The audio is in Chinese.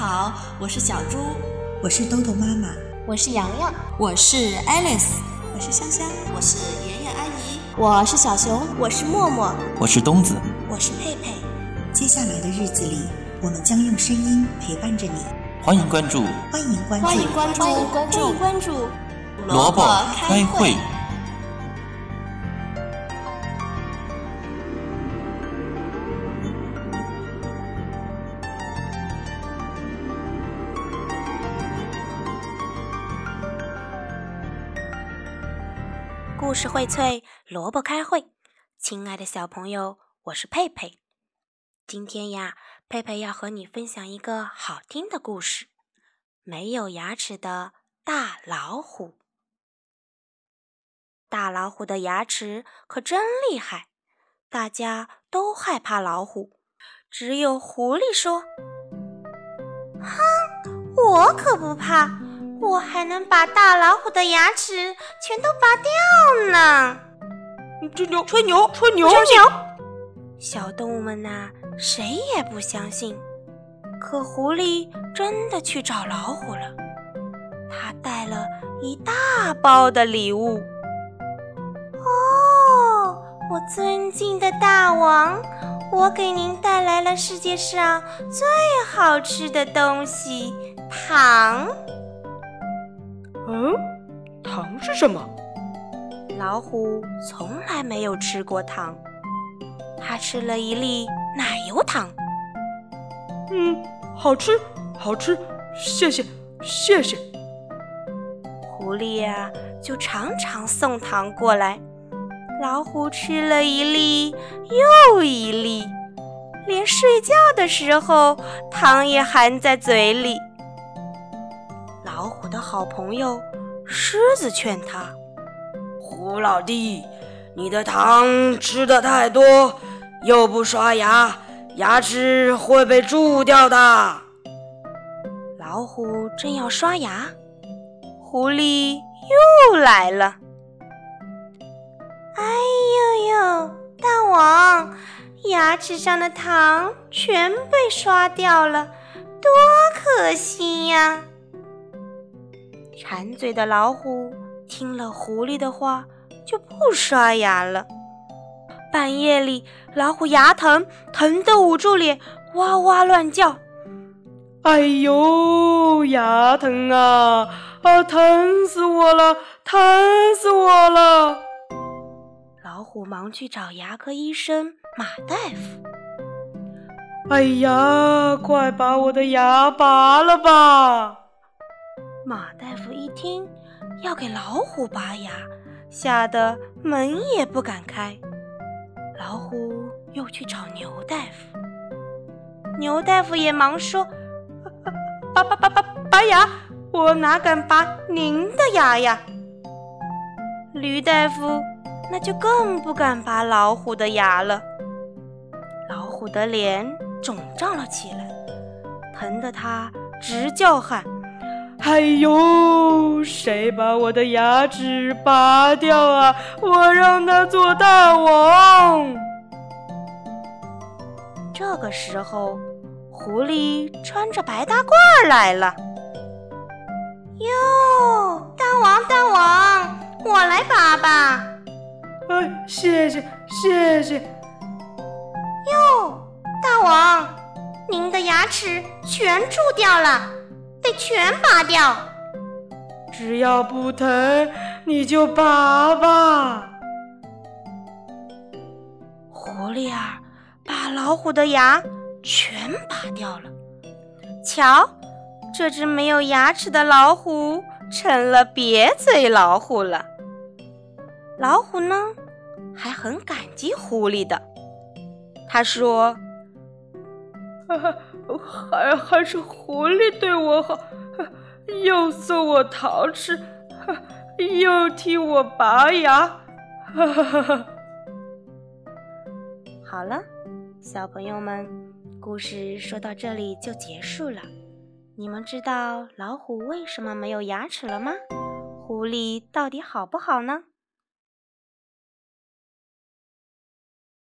好，我是小猪，我是豆豆妈妈，我是洋洋，我是 Alice，我是香香，我是圆圆阿姨，我是小熊，我是默默，我是东子，我是佩佩。接下来的日子里，我们将用声音陪伴着你。欢迎关注，欢迎关注，欢迎关注，欢迎关注，关注。萝卜开会。故事荟萃，萝卜开会。亲爱的小朋友，我是佩佩。今天呀，佩佩要和你分享一个好听的故事——没有牙齿的大老虎。大老虎的牙齿可真厉害，大家都害怕老虎。只有狐狸说：“哼，我可不怕。”我还能把大老虎的牙齿全都拔掉呢！吹牛，吹牛，吹牛，吹牛！小动物们呐，谁也不相信。可狐狸真的去找老虎了，他带了一大包的礼物。哦，我尊敬的大王，我给您带来了世界上最好吃的东西——糖。嗯，糖是什么？老虎从来没有吃过糖，它吃了一粒奶油糖。嗯，好吃，好吃，谢谢，谢谢。狐狸呀，就常常送糖过来。老虎吃了一粒又一粒，连睡觉的时候糖也含在嘴里。的好朋友狮子劝他：“胡老弟，你的糖吃的太多，又不刷牙，牙齿会被蛀掉的。”老虎正要刷牙，狐狸又来了：“哎呦呦，大王，牙齿上的糖全被刷掉了，多可惜呀！”馋嘴的老虎听了狐狸的话，就不刷牙了。半夜里，老虎牙疼，疼得捂住脸，哇哇乱叫：“哎呦，牙疼啊！啊，疼死我了，疼死我了！”老虎忙去找牙科医生马大夫。“哎呀，快把我的牙拔了吧！”马大夫一听要给老虎拔牙，吓得门也不敢开。老虎又去找牛大夫，牛大夫也忙说：“拔拔拔拔拔牙，我哪敢拔您的牙呀？”驴大夫那就更不敢拔老虎的牙了。老虎的脸肿胀了起来，疼得他直叫喊。哎呦！谁把我的牙齿拔掉啊？我让他做大王。这个时候，狐狸穿着白大褂来了。哟，大王大王，我来拔吧。哎，谢谢谢谢。哟，大王，您的牙齿全蛀掉了。得全拔掉，只要不疼，你就拔吧。狐狸儿把老虎的牙全拔掉了。瞧，这只没有牙齿的老虎成了瘪嘴老虎了。老虎呢，还很感激狐狸的。他说。还还是狐狸对我好，又送我糖吃，又替我拔牙。好了，小朋友们，故事说到这里就结束了。你们知道老虎为什么没有牙齿了吗？狐狸到底好不好呢？